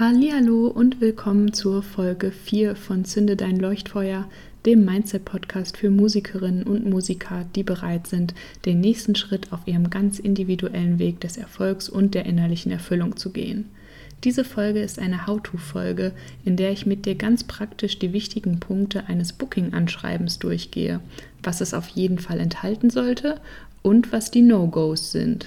Hallo und willkommen zur Folge 4 von Zünde dein Leuchtfeuer, dem Mindset-Podcast für Musikerinnen und Musiker, die bereit sind, den nächsten Schritt auf ihrem ganz individuellen Weg des Erfolgs und der innerlichen Erfüllung zu gehen. Diese Folge ist eine How-To-Folge, in der ich mit dir ganz praktisch die wichtigen Punkte eines Booking-Anschreibens durchgehe, was es auf jeden Fall enthalten sollte und was die No-Gos sind.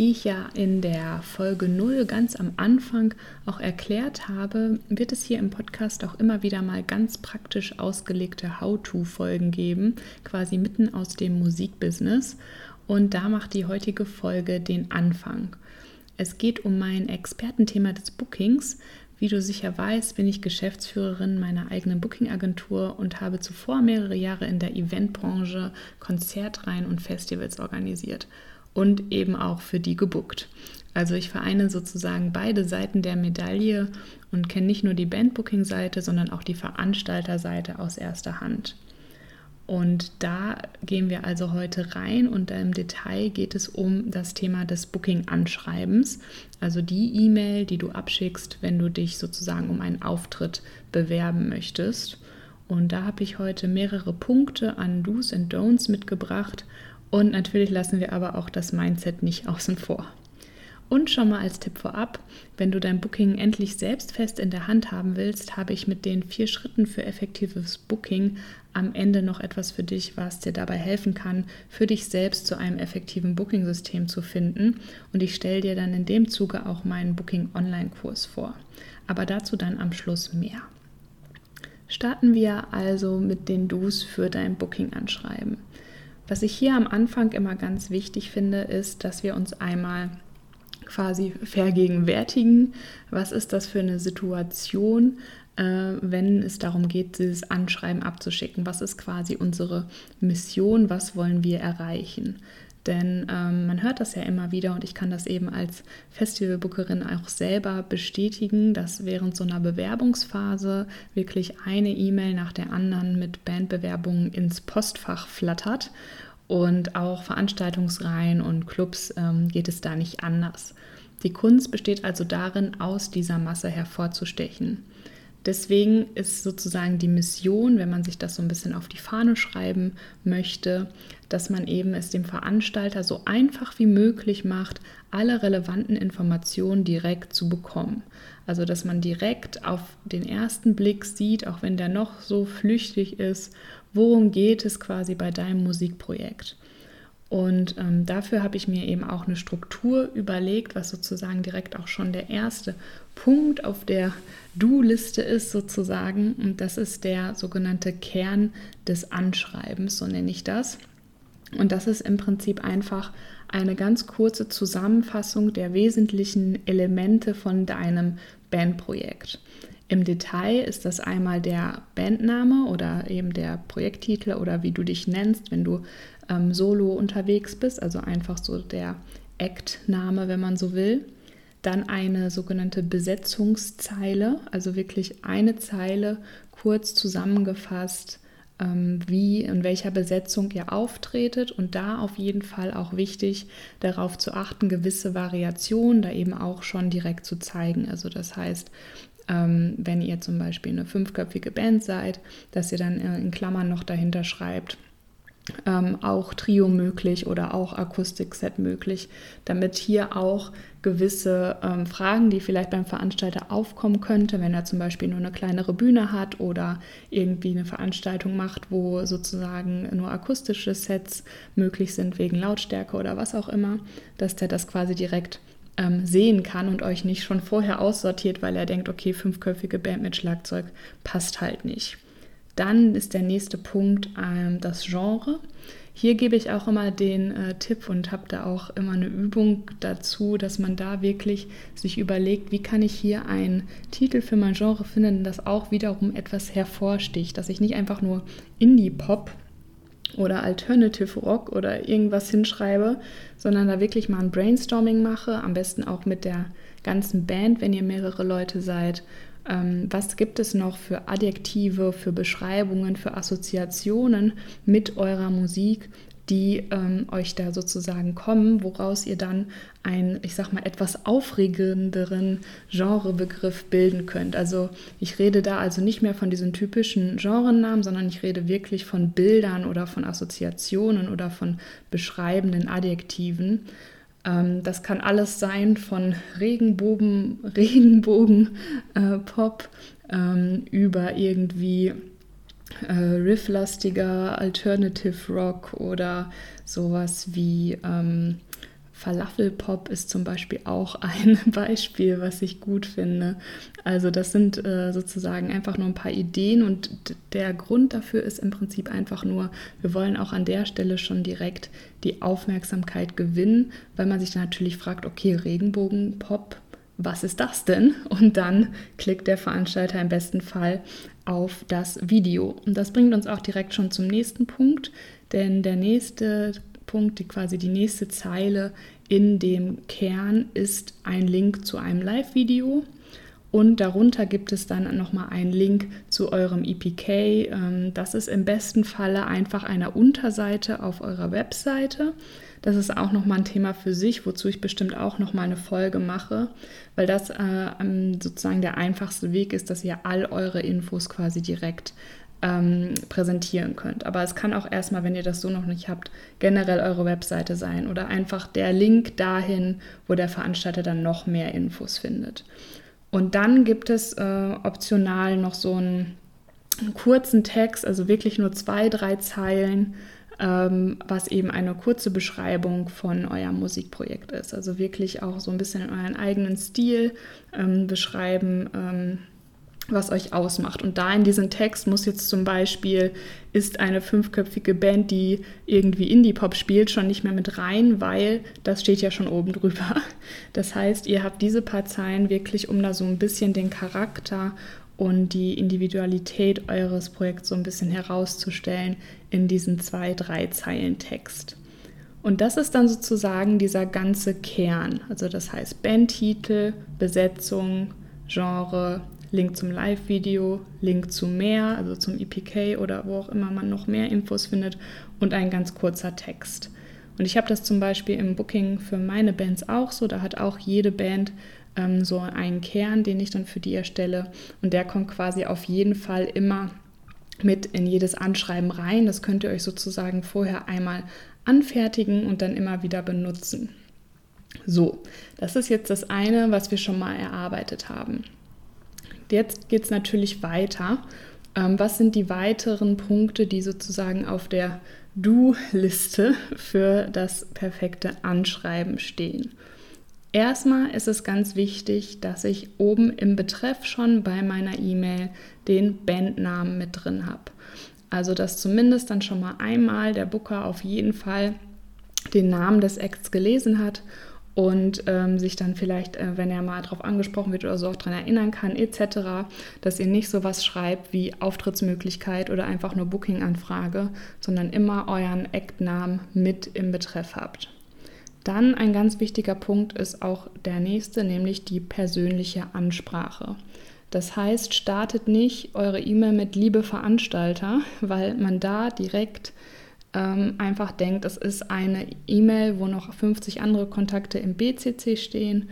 Wie ich ja in der Folge 0 ganz am Anfang auch erklärt habe, wird es hier im Podcast auch immer wieder mal ganz praktisch ausgelegte How-To-Folgen geben, quasi mitten aus dem Musikbusiness. Und da macht die heutige Folge den Anfang. Es geht um mein Expertenthema des Bookings. Wie du sicher weißt, bin ich Geschäftsführerin meiner eigenen Booking-Agentur und habe zuvor mehrere Jahre in der Eventbranche Konzertreihen und Festivals organisiert und eben auch für die gebuckt. Also ich vereine sozusagen beide Seiten der Medaille und kenne nicht nur die Bandbooking-Seite, sondern auch die Veranstalterseite aus erster Hand. Und da gehen wir also heute rein und im Detail geht es um das Thema des Booking-Anschreibens, also die E-Mail, die du abschickst, wenn du dich sozusagen um einen Auftritt bewerben möchtest. Und da habe ich heute mehrere Punkte an Do's und Don'ts mitgebracht und natürlich lassen wir aber auch das Mindset nicht außen vor. Und schon mal als Tipp vorab, wenn du dein Booking endlich selbst fest in der Hand haben willst, habe ich mit den vier Schritten für effektives Booking am Ende noch etwas für dich, was dir dabei helfen kann, für dich selbst zu einem effektiven Booking-System zu finden. Und ich stelle dir dann in dem Zuge auch meinen Booking-Online-Kurs vor. Aber dazu dann am Schluss mehr. Starten wir also mit den Do's für dein Booking-Anschreiben. Was ich hier am Anfang immer ganz wichtig finde, ist, dass wir uns einmal quasi vergegenwärtigen, was ist das für eine Situation, äh, wenn es darum geht, dieses Anschreiben abzuschicken. Was ist quasi unsere Mission, was wollen wir erreichen? Denn ähm, man hört das ja immer wieder und ich kann das eben als Festivalbookerin auch selber bestätigen, dass während so einer Bewerbungsphase wirklich eine E-Mail nach der anderen mit Bandbewerbungen ins Postfach flattert und auch Veranstaltungsreihen und Clubs ähm, geht es da nicht anders. Die Kunst besteht also darin, aus dieser Masse hervorzustechen. Deswegen ist sozusagen die Mission, wenn man sich das so ein bisschen auf die Fahne schreiben möchte, dass man eben es dem Veranstalter so einfach wie möglich macht, alle relevanten Informationen direkt zu bekommen. Also dass man direkt auf den ersten Blick sieht, auch wenn der noch so flüchtig ist, worum geht es quasi bei deinem Musikprojekt. Und ähm, dafür habe ich mir eben auch eine Struktur überlegt, was sozusagen direkt auch schon der erste Punkt auf der Do-Liste ist sozusagen. Und das ist der sogenannte Kern des Anschreibens, so nenne ich das. Und das ist im Prinzip einfach eine ganz kurze Zusammenfassung der wesentlichen Elemente von deinem Bandprojekt. Im Detail ist das einmal der Bandname oder eben der Projekttitel oder wie du dich nennst, wenn du ähm, solo unterwegs bist, also einfach so der Act-Name, wenn man so will. Dann eine sogenannte Besetzungszeile, also wirklich eine Zeile kurz zusammengefasst, ähm, wie in welcher Besetzung ihr auftretet und da auf jeden Fall auch wichtig darauf zu achten, gewisse Variationen da eben auch schon direkt zu zeigen. Also das heißt, ähm, wenn ihr zum Beispiel eine fünfköpfige Band seid, dass ihr dann in Klammern noch dahinter schreibt, ähm, auch Trio möglich oder auch Akustikset möglich, damit hier auch gewisse ähm, Fragen, die vielleicht beim Veranstalter aufkommen könnte, wenn er zum Beispiel nur eine kleinere Bühne hat oder irgendwie eine Veranstaltung macht, wo sozusagen nur akustische Sets möglich sind wegen Lautstärke oder was auch immer, dass der das quasi direkt ähm, sehen kann und euch nicht schon vorher aussortiert, weil er denkt, okay, fünfköpfige Band mit Schlagzeug passt halt nicht. Dann ist der nächste Punkt ähm, das Genre. Hier gebe ich auch immer den äh, Tipp und habe da auch immer eine Übung dazu, dass man da wirklich sich überlegt, wie kann ich hier einen Titel für mein Genre finden, das auch wiederum etwas hervorsticht, dass ich nicht einfach nur Indie-Pop oder Alternative Rock oder irgendwas hinschreibe, sondern da wirklich mal ein Brainstorming mache, am besten auch mit der ganzen Band, wenn ihr mehrere Leute seid was gibt es noch für Adjektive, für Beschreibungen, für Assoziationen mit eurer Musik, die ähm, euch da sozusagen kommen, woraus ihr dann einen, ich sag mal, etwas aufregenderen Genrebegriff bilden könnt. Also ich rede da also nicht mehr von diesen typischen Genrenamen, sondern ich rede wirklich von Bildern oder von assoziationen oder von beschreibenden Adjektiven. Ähm, das kann alles sein von Regenbogen, Regenbogen äh, Pop ähm, über irgendwie äh, rifflastiger Alternative Rock oder sowas wie ähm, Falafelpop ist zum Beispiel auch ein Beispiel, was ich gut finde. Also das sind äh, sozusagen einfach nur ein paar Ideen und der Grund dafür ist im Prinzip einfach nur, wir wollen auch an der Stelle schon direkt die Aufmerksamkeit gewinnen, weil man sich natürlich fragt, okay, Regenbogenpop, was ist das denn? Und dann klickt der Veranstalter im besten Fall auf das Video. Und das bringt uns auch direkt schon zum nächsten Punkt, denn der nächste Punkt, die quasi die nächste Zeile in dem Kern ist ein Link zu einem Live-Video. Und darunter gibt es dann nochmal einen Link zu eurem EPK. Ähm, das ist im besten Falle einfach eine Unterseite auf eurer Webseite. Das ist auch nochmal ein Thema für sich, wozu ich bestimmt auch nochmal eine Folge mache, weil das äh, sozusagen der einfachste Weg ist, dass ihr all eure Infos quasi direkt ähm, präsentieren könnt. Aber es kann auch erstmal, wenn ihr das so noch nicht habt, generell eure Webseite sein oder einfach der Link dahin, wo der Veranstalter dann noch mehr Infos findet. Und dann gibt es äh, optional noch so einen, einen, kurzen Text, also wirklich nur zwei, drei Zeilen, ähm, was eben eine kurze Beschreibung von eurem Musikprojekt ist. Also wirklich auch so ein bisschen in euren eigenen Stil ähm, beschreiben ähm, was euch ausmacht. Und da in diesem Text muss jetzt zum Beispiel, ist eine fünfköpfige Band, die irgendwie Indie-Pop spielt, schon nicht mehr mit rein, weil das steht ja schon oben drüber. Das heißt, ihr habt diese paar Zeilen wirklich, um da so ein bisschen den Charakter und die Individualität eures Projekts so ein bisschen herauszustellen in diesen zwei, drei Zeilen Text. Und das ist dann sozusagen dieser ganze Kern. Also das heißt Bandtitel, Besetzung, Genre, Link zum Live-Video, Link zu mehr, also zum EPK oder wo auch immer man noch mehr Infos findet und ein ganz kurzer Text. Und ich habe das zum Beispiel im Booking für meine Bands auch so. Da hat auch jede Band ähm, so einen Kern, den ich dann für die erstelle. Und der kommt quasi auf jeden Fall immer mit in jedes Anschreiben rein. Das könnt ihr euch sozusagen vorher einmal anfertigen und dann immer wieder benutzen. So, das ist jetzt das eine, was wir schon mal erarbeitet haben. Jetzt geht es natürlich weiter. Ähm, was sind die weiteren Punkte, die sozusagen auf der Do-Liste für das perfekte Anschreiben stehen? Erstmal ist es ganz wichtig, dass ich oben im Betreff schon bei meiner E-Mail den Bandnamen mit drin habe. Also dass zumindest dann schon mal einmal der Booker auf jeden Fall den Namen des Acts gelesen hat und ähm, sich dann vielleicht, äh, wenn er mal darauf angesprochen wird oder so, auch daran erinnern kann, etc., dass ihr nicht so was schreibt wie Auftrittsmöglichkeit oder einfach nur Booking-Anfrage, sondern immer euren Act-Namen mit im Betreff habt. Dann ein ganz wichtiger Punkt ist auch der nächste, nämlich die persönliche Ansprache. Das heißt, startet nicht eure E-Mail mit Liebe Veranstalter, weil man da direkt ähm, einfach denkt, es ist eine E-Mail, wo noch 50 andere Kontakte im BCC stehen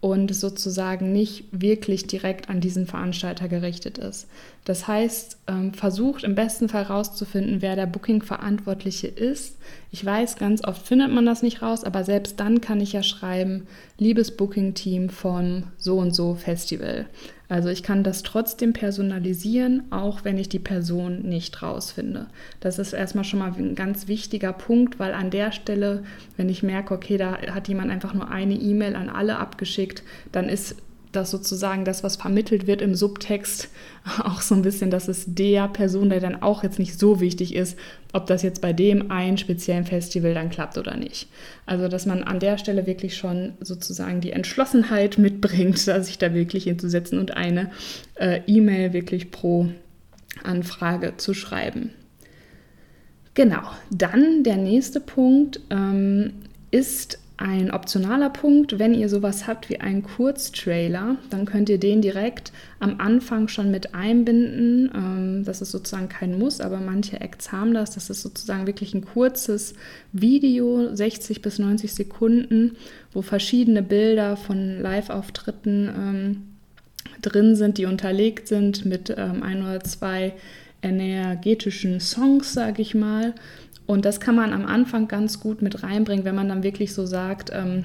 und sozusagen nicht wirklich direkt an diesen Veranstalter gerichtet ist. Das heißt, ähm, versucht im besten Fall rauszufinden, wer der Booking-Verantwortliche ist. Ich weiß, ganz oft findet man das nicht raus, aber selbst dann kann ich ja schreiben, liebes Booking-Team von so und so Festival. Also ich kann das trotzdem personalisieren, auch wenn ich die Person nicht rausfinde. Das ist erstmal schon mal ein ganz wichtiger Punkt, weil an der Stelle, wenn ich merke, okay, da hat jemand einfach nur eine E-Mail an alle abgeschickt, dann ist dass sozusagen das, was vermittelt wird im Subtext, auch so ein bisschen, dass es der Person, der dann auch jetzt nicht so wichtig ist, ob das jetzt bei dem einen speziellen Festival dann klappt oder nicht. Also, dass man an der Stelle wirklich schon sozusagen die Entschlossenheit mitbringt, sich da wirklich hinzusetzen und eine äh, E-Mail wirklich pro Anfrage zu schreiben. Genau, dann der nächste Punkt ähm, ist ein optionaler Punkt, wenn ihr sowas habt wie einen Kurztrailer, dann könnt ihr den direkt am Anfang schon mit einbinden. Ähm, das ist sozusagen kein Muss, aber manche Acts haben das. Das ist sozusagen wirklich ein kurzes Video, 60 bis 90 Sekunden, wo verschiedene Bilder von Live-Auftritten ähm, drin sind, die unterlegt sind mit ähm, ein oder zwei energetischen Songs, sage ich mal. Und das kann man am Anfang ganz gut mit reinbringen, wenn man dann wirklich so sagt, ähm,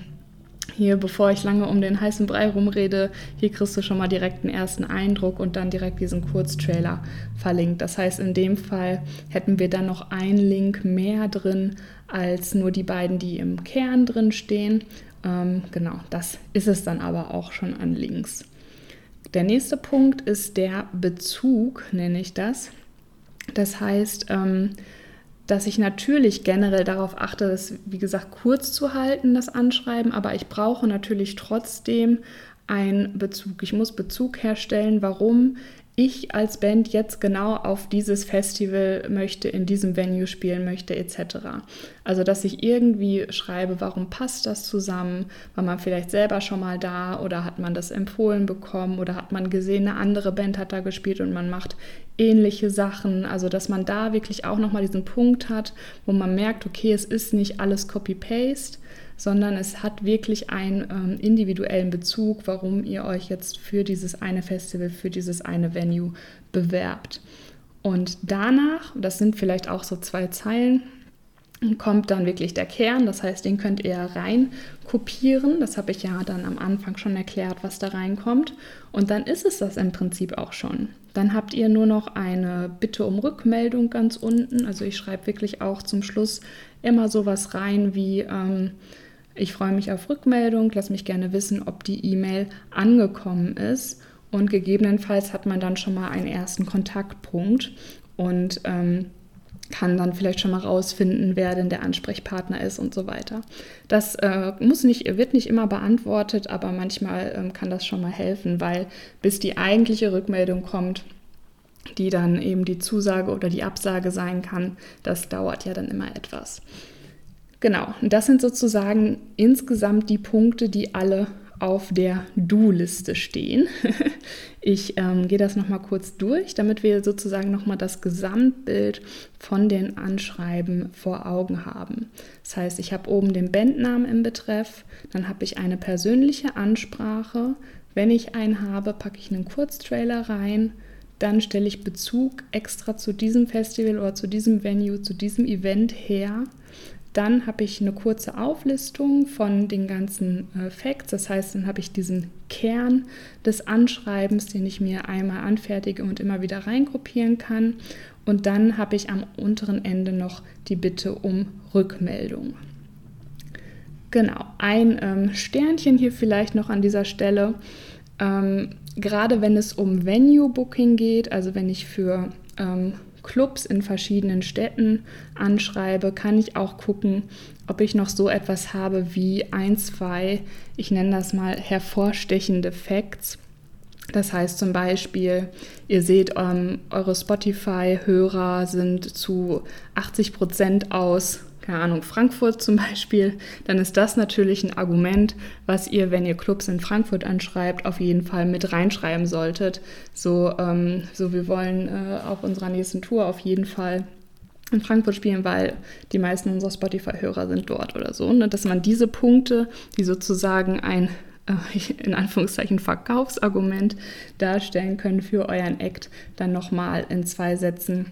hier, bevor ich lange um den heißen Brei rumrede, hier kriegst du schon mal direkt einen ersten Eindruck und dann direkt diesen Kurztrailer verlinkt. Das heißt, in dem Fall hätten wir dann noch einen Link mehr drin als nur die beiden, die im Kern drin stehen. Ähm, genau, das ist es dann aber auch schon an Links. Der nächste Punkt ist der Bezug, nenne ich das. Das heißt, ähm, dass ich natürlich generell darauf achte, das, wie gesagt, kurz zu halten, das Anschreiben, aber ich brauche natürlich trotzdem einen Bezug. Ich muss Bezug herstellen, warum ich als Band jetzt genau auf dieses Festival möchte, in diesem Venue spielen möchte, etc. Also, dass ich irgendwie schreibe, warum passt das zusammen? War man vielleicht selber schon mal da oder hat man das empfohlen bekommen oder hat man gesehen, eine andere Band hat da gespielt und man macht ähnliche Sachen. Also, dass man da wirklich auch nochmal diesen Punkt hat, wo man merkt, okay, es ist nicht alles Copy-Paste, sondern es hat wirklich einen ähm, individuellen Bezug, warum ihr euch jetzt für dieses eine Festival, für dieses eine Venue bewerbt. Und danach, das sind vielleicht auch so zwei Zeilen, kommt dann wirklich der Kern. Das heißt, den könnt ihr rein kopieren. Das habe ich ja dann am Anfang schon erklärt, was da reinkommt. Und dann ist es das im Prinzip auch schon. Dann habt ihr nur noch eine Bitte um Rückmeldung ganz unten. Also ich schreibe wirklich auch zum Schluss immer sowas rein wie ähm, ich freue mich auf Rückmeldung, lass mich gerne wissen, ob die E-Mail angekommen ist. Und gegebenenfalls hat man dann schon mal einen ersten Kontaktpunkt und ähm, kann dann vielleicht schon mal rausfinden, wer denn der Ansprechpartner ist und so weiter. Das äh, muss nicht, wird nicht immer beantwortet, aber manchmal ähm, kann das schon mal helfen, weil bis die eigentliche Rückmeldung kommt, die dann eben die Zusage oder die Absage sein kann, das dauert ja dann immer etwas. Genau, das sind sozusagen insgesamt die Punkte, die alle auf der Do-Liste stehen. Ich ähm, gehe das nochmal kurz durch, damit wir sozusagen nochmal das Gesamtbild von den Anschreiben vor Augen haben. Das heißt, ich habe oben den Bandnamen im Betreff, dann habe ich eine persönliche Ansprache. Wenn ich einen habe, packe ich einen Kurztrailer rein. Dann stelle ich Bezug extra zu diesem Festival oder zu diesem Venue, zu diesem Event her. Dann habe ich eine kurze Auflistung von den ganzen äh, Facts. Das heißt, dann habe ich diesen Kern des Anschreibens, den ich mir einmal anfertige und immer wieder reingruppieren kann. Und dann habe ich am unteren Ende noch die Bitte um Rückmeldung. Genau, ein ähm, Sternchen hier vielleicht noch an dieser Stelle. Ähm, gerade wenn es um Venue-Booking geht, also wenn ich für ähm, Clubs in verschiedenen Städten anschreibe, kann ich auch gucken, ob ich noch so etwas habe wie ein, zwei, ich nenne das mal hervorstechende Facts. Das heißt zum Beispiel, ihr seht, ähm, eure Spotify-Hörer sind zu 80 Prozent aus keine Ahnung, Frankfurt zum Beispiel, dann ist das natürlich ein Argument, was ihr, wenn ihr Clubs in Frankfurt anschreibt, auf jeden Fall mit reinschreiben solltet. So, ähm, so wir wollen äh, auf unserer nächsten Tour auf jeden Fall in Frankfurt spielen, weil die meisten unserer Spotify-Hörer sind dort oder so. Ne? Dass man diese Punkte, die sozusagen ein äh, in Anführungszeichen Verkaufsargument darstellen können für euren Act, dann nochmal in zwei Sätzen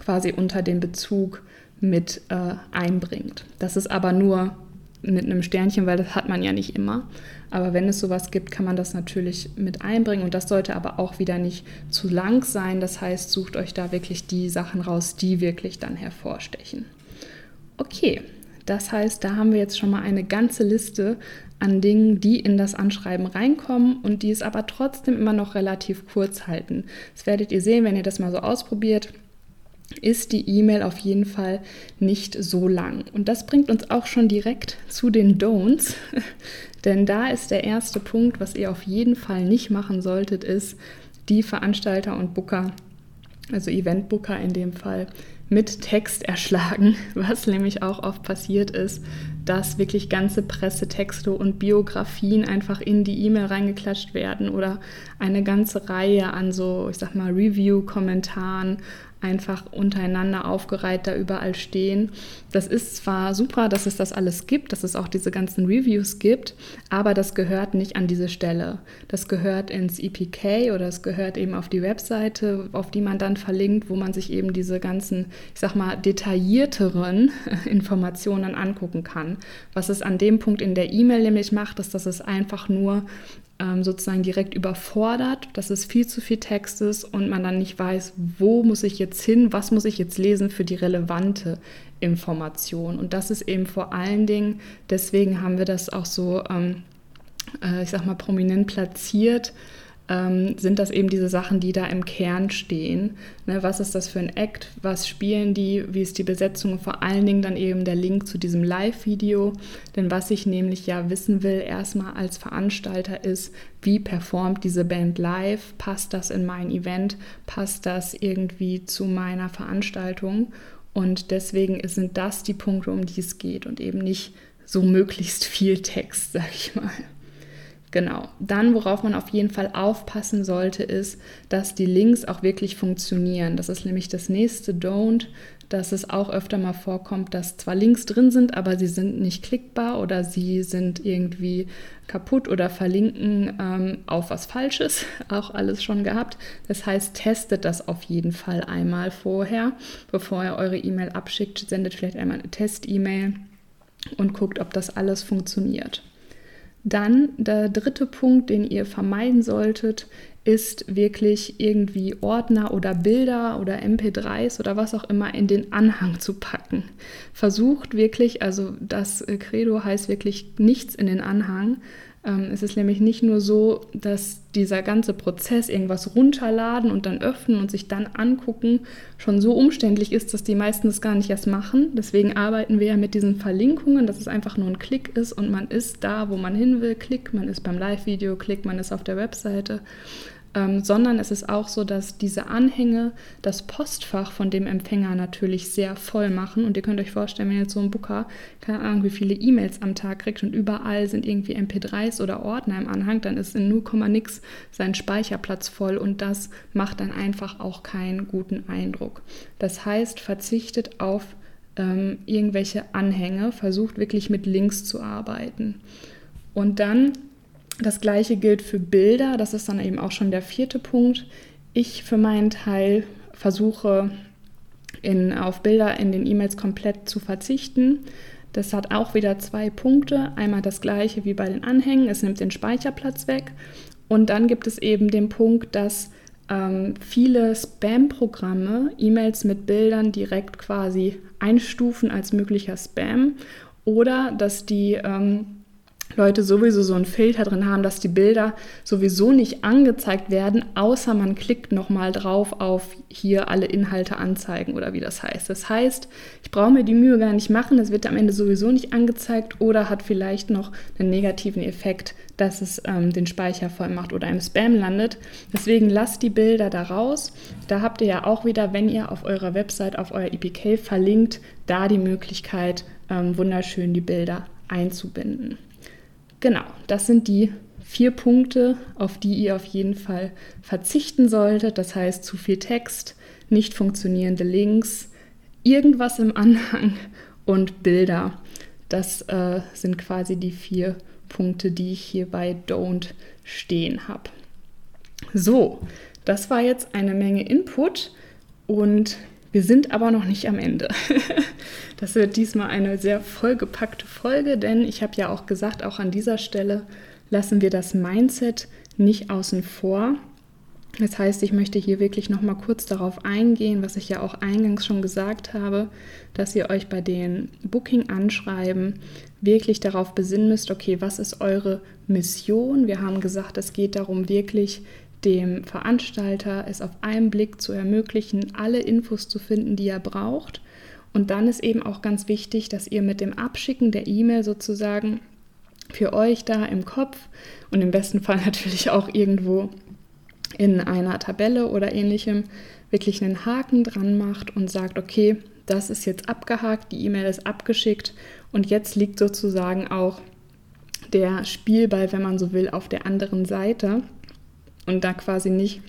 quasi unter den Bezug mit äh, einbringt. Das ist aber nur mit einem Sternchen, weil das hat man ja nicht immer. Aber wenn es sowas gibt, kann man das natürlich mit einbringen und das sollte aber auch wieder nicht zu lang sein. Das heißt, sucht euch da wirklich die Sachen raus, die wirklich dann hervorstechen. Okay, das heißt, da haben wir jetzt schon mal eine ganze Liste an Dingen, die in das Anschreiben reinkommen und die es aber trotzdem immer noch relativ kurz halten. Das werdet ihr sehen, wenn ihr das mal so ausprobiert ist die E-Mail auf jeden Fall nicht so lang. Und das bringt uns auch schon direkt zu den Don'ts. Denn da ist der erste Punkt, was ihr auf jeden Fall nicht machen solltet, ist die Veranstalter und Booker, also Eventbooker in dem Fall, mit Text erschlagen, was nämlich auch oft passiert ist, dass wirklich ganze Pressetexte und Biografien einfach in die E-Mail reingeklatscht werden oder eine ganze Reihe an so, ich sag mal, Review-Kommentaren, einfach untereinander aufgereiht da überall stehen. Das ist zwar super, dass es das alles gibt, dass es auch diese ganzen Reviews gibt, aber das gehört nicht an diese Stelle. Das gehört ins EPK oder es gehört eben auf die Webseite, auf die man dann verlinkt, wo man sich eben diese ganzen, ich sag mal, detaillierteren Informationen angucken kann. Was es an dem Punkt in der E-Mail nämlich macht, ist, dass es einfach nur ähm, sozusagen direkt überfordert, dass es viel zu viel Text ist und man dann nicht weiß, wo muss ich jetzt hin, was muss ich jetzt lesen für die relevante Information. Und das ist eben vor allen Dingen, deswegen haben wir das auch so, ähm, äh, ich sag mal, prominent platziert, ähm, sind das eben diese Sachen, die da im Kern stehen. Ne, was ist das für ein Act? Was spielen die? Wie ist die Besetzung? Vor allen Dingen dann eben der Link zu diesem Live-Video. Denn was ich nämlich ja wissen will, erstmal als Veranstalter ist, wie performt diese Band live? Passt das in mein Event? Passt das irgendwie zu meiner Veranstaltung? Und deswegen sind das die Punkte, um die es geht und eben nicht so möglichst viel Text, sag ich mal. Genau. Dann, worauf man auf jeden Fall aufpassen sollte, ist, dass die Links auch wirklich funktionieren. Das ist nämlich das nächste Don't, dass es auch öfter mal vorkommt, dass zwar Links drin sind, aber sie sind nicht klickbar oder sie sind irgendwie kaputt oder verlinken ähm, auf was Falsches. Auch alles schon gehabt. Das heißt, testet das auf jeden Fall einmal vorher, bevor ihr eure E-Mail abschickt. Sendet vielleicht einmal eine Test-E-Mail und guckt, ob das alles funktioniert. Dann der dritte Punkt, den ihr vermeiden solltet, ist wirklich irgendwie Ordner oder Bilder oder MP3s oder was auch immer in den Anhang zu packen. Versucht wirklich, also das Credo heißt wirklich nichts in den Anhang, es ist nämlich nicht nur so, dass dieser ganze Prozess, irgendwas runterladen und dann öffnen und sich dann angucken, schon so umständlich ist, dass die meisten das gar nicht erst machen. Deswegen arbeiten wir ja mit diesen Verlinkungen, dass es einfach nur ein Klick ist und man ist da, wo man hin will. Klick, man ist beim Live-Video, Klick, man ist auf der Webseite ähm, sondern es ist auch so, dass diese Anhänge das Postfach von dem Empfänger natürlich sehr voll machen. Und ihr könnt euch vorstellen, wenn jetzt so ein Booker, keine Ahnung, wie viele E-Mails am Tag kriegt und überall sind irgendwie MP3s oder Ordner im Anhang, dann ist in 0, nix sein Speicherplatz voll und das macht dann einfach auch keinen guten Eindruck. Das heißt, verzichtet auf ähm, irgendwelche Anhänge, versucht wirklich mit Links zu arbeiten. Und dann das gleiche gilt für Bilder, das ist dann eben auch schon der vierte Punkt. Ich für meinen Teil versuche in, auf Bilder in den E-Mails komplett zu verzichten. Das hat auch wieder zwei Punkte. Einmal das gleiche wie bei den Anhängen, es nimmt den Speicherplatz weg. Und dann gibt es eben den Punkt, dass ähm, viele Spam-Programme E-Mails mit Bildern direkt quasi einstufen als möglicher Spam oder dass die ähm, Leute sowieso so einen Filter drin haben, dass die Bilder sowieso nicht angezeigt werden, außer man klickt nochmal drauf auf hier alle Inhalte anzeigen oder wie das heißt. Das heißt, ich brauche mir die Mühe gar nicht machen, es wird am Ende sowieso nicht angezeigt oder hat vielleicht noch einen negativen Effekt, dass es ähm, den Speicher voll macht oder im Spam landet. Deswegen lasst die Bilder da raus. Da habt ihr ja auch wieder, wenn ihr auf eurer Website, auf euer EPK verlinkt, da die Möglichkeit, ähm, wunderschön die Bilder einzubinden. Genau, das sind die vier Punkte, auf die ihr auf jeden Fall verzichten solltet. Das heißt, zu viel Text, nicht funktionierende Links, irgendwas im Anhang und Bilder. Das äh, sind quasi die vier Punkte, die ich hier bei Don't stehen habe. So, das war jetzt eine Menge Input und wir sind aber noch nicht am Ende. das wird diesmal eine sehr vollgepackte Folge, denn ich habe ja auch gesagt, auch an dieser Stelle lassen wir das Mindset nicht außen vor. Das heißt, ich möchte hier wirklich noch mal kurz darauf eingehen, was ich ja auch eingangs schon gesagt habe, dass ihr euch bei den Booking-Anschreiben wirklich darauf besinnen müsst, okay, was ist eure Mission? Wir haben gesagt, es geht darum, wirklich dem Veranstalter es auf einen Blick zu ermöglichen, alle Infos zu finden, die er braucht. Und dann ist eben auch ganz wichtig, dass ihr mit dem Abschicken der E-Mail sozusagen für euch da im Kopf und im besten Fall natürlich auch irgendwo in einer Tabelle oder ähnlichem wirklich einen Haken dran macht und sagt, okay, das ist jetzt abgehakt, die E-Mail ist abgeschickt und jetzt liegt sozusagen auch der Spielball, wenn man so will, auf der anderen Seite und da quasi nicht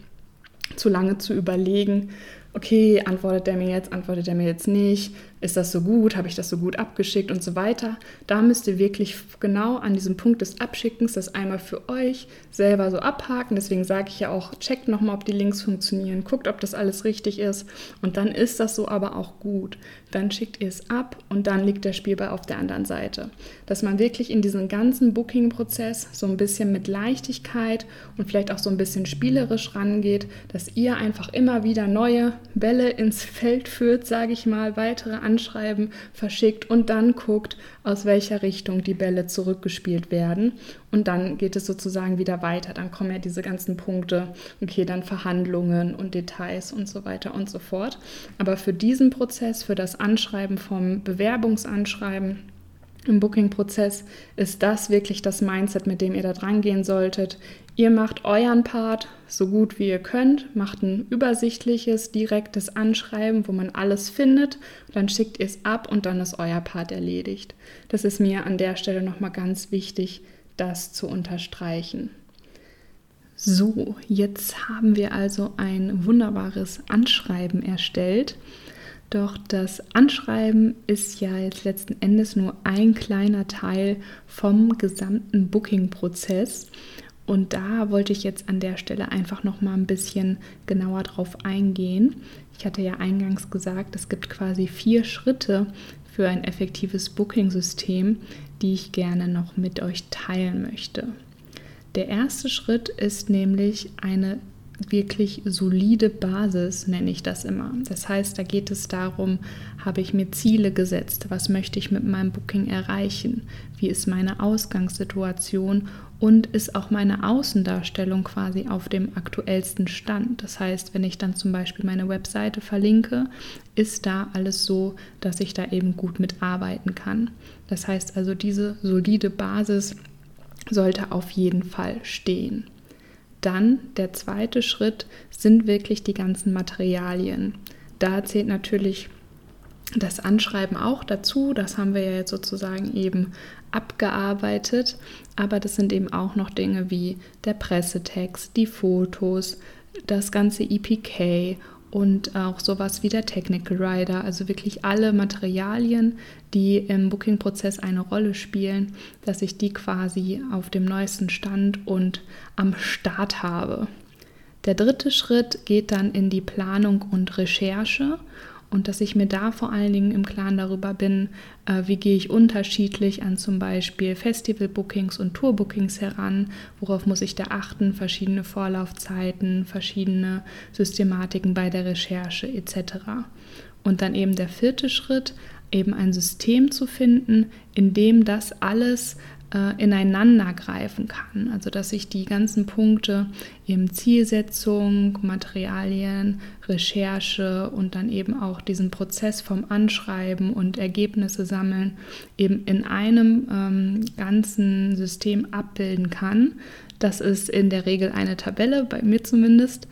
zu lange zu überlegen, okay, antwortet er mir jetzt, antwortet er mir jetzt nicht, ist das so gut, habe ich das so gut abgeschickt und so weiter. Da müsst ihr wirklich genau an diesem Punkt des Abschickens das einmal für euch selber so abhaken. Deswegen sage ich ja auch, checkt nochmal, ob die Links funktionieren, guckt, ob das alles richtig ist und dann ist das so aber auch gut. Dann schickt ihr es ab und dann liegt der Spielball auf der anderen Seite. Dass man wirklich in diesen ganzen Booking-Prozess so ein bisschen mit Leichtigkeit und vielleicht auch so ein bisschen spielerisch rangeht, dass ihr einfach immer wieder neue Bälle ins Feld führt, sage ich mal, weitere Anschreiben verschickt und dann guckt, aus welcher Richtung die Bälle zurückgespielt werden. Und dann geht es sozusagen wieder weiter. Dann kommen ja diese ganzen Punkte, okay, dann Verhandlungen und Details und so weiter und so fort. Aber für diesen Prozess, für das Anschreiben vom Bewerbungsanschreiben, im Booking-Prozess ist das wirklich das Mindset, mit dem ihr da dran gehen solltet. Ihr macht euren Part so gut wie ihr könnt, macht ein übersichtliches, direktes Anschreiben, wo man alles findet, dann schickt ihr es ab und dann ist euer Part erledigt. Das ist mir an der Stelle nochmal ganz wichtig, das zu unterstreichen. So, jetzt haben wir also ein wunderbares Anschreiben erstellt. Doch das Anschreiben ist ja jetzt letzten Endes nur ein kleiner Teil vom gesamten Booking-Prozess. Und da wollte ich jetzt an der Stelle einfach noch mal ein bisschen genauer drauf eingehen. Ich hatte ja eingangs gesagt, es gibt quasi vier Schritte für ein effektives Booking-System, die ich gerne noch mit euch teilen möchte. Der erste Schritt ist nämlich eine wirklich solide Basis, nenne ich das immer. Das heißt, da geht es darum, habe ich mir Ziele gesetzt, was möchte ich mit meinem Booking erreichen, wie ist meine Ausgangssituation und ist auch meine Außendarstellung quasi auf dem aktuellsten Stand. Das heißt, wenn ich dann zum Beispiel meine Webseite verlinke, ist da alles so, dass ich da eben gut mitarbeiten kann. Das heißt also, diese solide Basis sollte auf jeden Fall stehen. Dann der zweite Schritt sind wirklich die ganzen Materialien. Da zählt natürlich das Anschreiben auch dazu. Das haben wir ja jetzt sozusagen eben abgearbeitet. Aber das sind eben auch noch Dinge wie der Pressetext, die Fotos, das ganze EPK und auch sowas wie der Technical Rider, also wirklich alle Materialien, die im Booking-Prozess eine Rolle spielen, dass ich die quasi auf dem neuesten Stand und am Start habe. Der dritte Schritt geht dann in die Planung und Recherche und dass ich mir da vor allen Dingen im Klaren darüber bin, äh, wie gehe ich unterschiedlich an zum Beispiel Festival-Bookings und Tour-Bookings heran, worauf muss ich da achten, verschiedene Vorlaufzeiten, verschiedene Systematiken bei der Recherche etc. Und dann eben der vierte Schritt, eben ein System zu finden, in dem das alles äh, ineinander greifen kann. Also dass ich die ganzen Punkte eben Zielsetzung, Materialien, Recherche und dann eben auch diesen Prozess vom Anschreiben und Ergebnisse sammeln eben in einem ähm, ganzen System abbilden kann. Das ist in der Regel eine Tabelle, bei mir zumindest,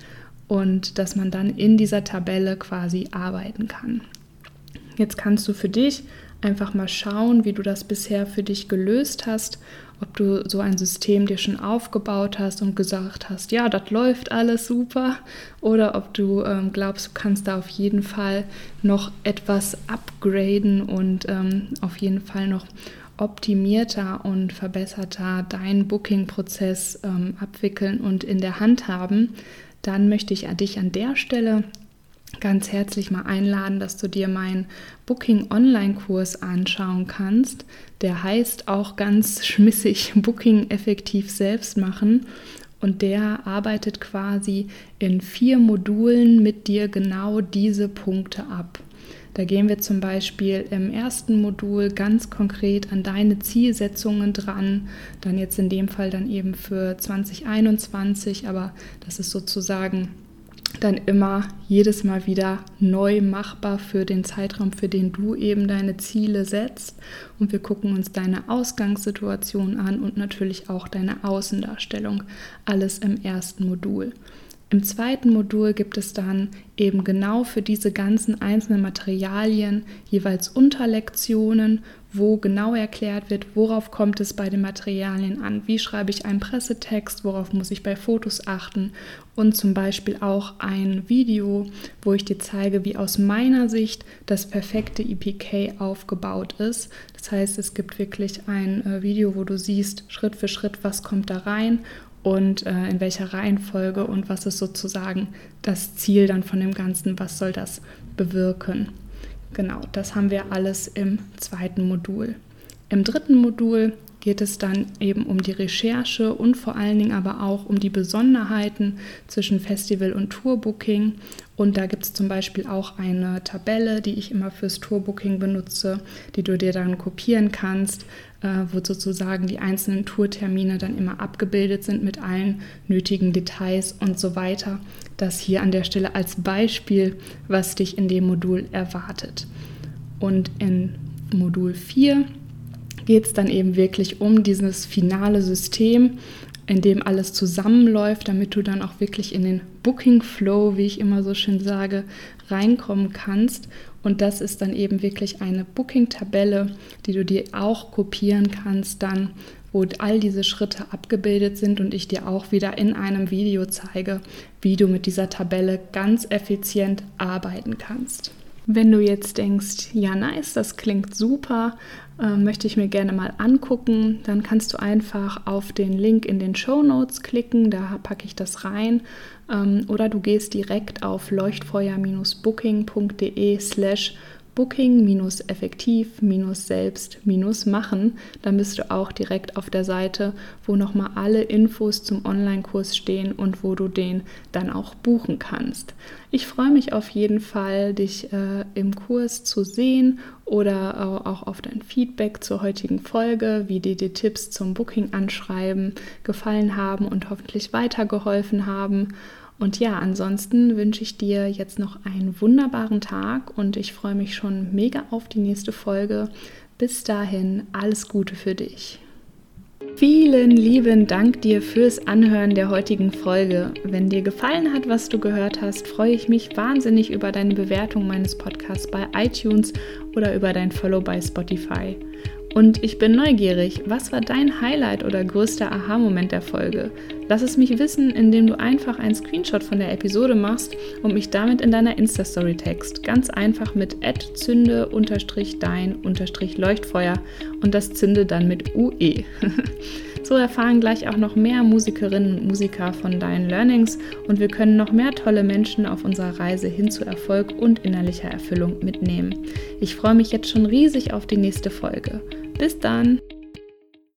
und dass man dann in dieser Tabelle quasi arbeiten kann. Jetzt kannst du für dich einfach mal schauen, wie du das bisher für dich gelöst hast, ob du so ein System dir schon aufgebaut hast und gesagt hast, ja, das läuft alles super, oder ob du ähm, glaubst, du kannst da auf jeden Fall noch etwas upgraden und ähm, auf jeden Fall noch optimierter und verbesserter deinen Booking-Prozess ähm, abwickeln und in der Hand haben, dann möchte ich dich an der Stelle ganz herzlich mal einladen, dass du dir meinen Booking Online-Kurs anschauen kannst. Der heißt auch ganz schmissig Booking effektiv selbst machen. Und der arbeitet quasi in vier Modulen mit dir genau diese Punkte ab. Da gehen wir zum Beispiel im ersten Modul ganz konkret an deine Zielsetzungen dran. Dann jetzt in dem Fall dann eben für 2021, aber das ist sozusagen dann immer jedes Mal wieder neu machbar für den Zeitraum, für den du eben deine Ziele setzt. Und wir gucken uns deine Ausgangssituation an und natürlich auch deine Außendarstellung. Alles im ersten Modul. Im zweiten Modul gibt es dann eben genau für diese ganzen einzelnen Materialien jeweils Unterlektionen, wo genau erklärt wird, worauf kommt es bei den Materialien an, wie schreibe ich einen Pressetext, worauf muss ich bei Fotos achten? Und zum Beispiel auch ein Video, wo ich dir zeige, wie aus meiner Sicht das perfekte EPK aufgebaut ist. Das heißt, es gibt wirklich ein äh, Video, wo du siehst Schritt für Schritt, was kommt da rein und äh, in welcher Reihenfolge und was ist sozusagen das Ziel dann von dem Ganzen, was soll das bewirken. Genau, das haben wir alles im zweiten Modul. Im dritten Modul geht es dann eben um die Recherche und vor allen Dingen aber auch um die Besonderheiten zwischen Festival und Tourbooking. Und da gibt es zum Beispiel auch eine Tabelle, die ich immer fürs Tourbooking benutze, die du dir dann kopieren kannst, wo sozusagen die einzelnen Tourtermine dann immer abgebildet sind mit allen nötigen Details und so weiter. Das hier an der Stelle als Beispiel, was dich in dem Modul erwartet. Und in Modul 4 geht es dann eben wirklich um dieses finale System, in dem alles zusammenläuft, damit du dann auch wirklich in den Booking Flow, wie ich immer so schön sage, reinkommen kannst. Und das ist dann eben wirklich eine Booking-Tabelle, die du dir auch kopieren kannst, dann, wo all diese Schritte abgebildet sind und ich dir auch wieder in einem Video zeige, wie du mit dieser Tabelle ganz effizient arbeiten kannst. Wenn du jetzt denkst, ja, nice, das klingt super, äh, möchte ich mir gerne mal angucken, dann kannst du einfach auf den Link in den Show Notes klicken, da packe ich das rein. Ähm, oder du gehst direkt auf leuchtfeuer-booking.de slash Booking-effektiv-selbst-machen. Dann bist du auch direkt auf der Seite, wo nochmal alle Infos zum Online-Kurs stehen und wo du den dann auch buchen kannst. Ich freue mich auf jeden Fall, dich äh, im Kurs zu sehen oder auch auf dein Feedback zur heutigen Folge, wie dir die Tipps zum Booking-Anschreiben gefallen haben und hoffentlich weitergeholfen haben. Und ja, ansonsten wünsche ich dir jetzt noch einen wunderbaren Tag und ich freue mich schon mega auf die nächste Folge. Bis dahin, alles Gute für dich. Vielen lieben Dank dir fürs Anhören der heutigen Folge. Wenn dir gefallen hat, was du gehört hast, freue ich mich wahnsinnig über deine Bewertung meines Podcasts bei iTunes oder über dein Follow bei Spotify. Und ich bin neugierig, was war dein Highlight oder größter Aha-Moment der Folge? Lass es mich wissen, indem du einfach einen Screenshot von der Episode machst und mich damit in deiner Insta-Story text. Ganz einfach mit zünde-dein-leuchtfeuer und das Zünde dann mit UE. so erfahren gleich auch noch mehr Musikerinnen und Musiker von deinen Learnings und wir können noch mehr tolle Menschen auf unserer Reise hin zu Erfolg und innerlicher Erfüllung mitnehmen. Ich freue mich jetzt schon riesig auf die nächste Folge. Bis dann!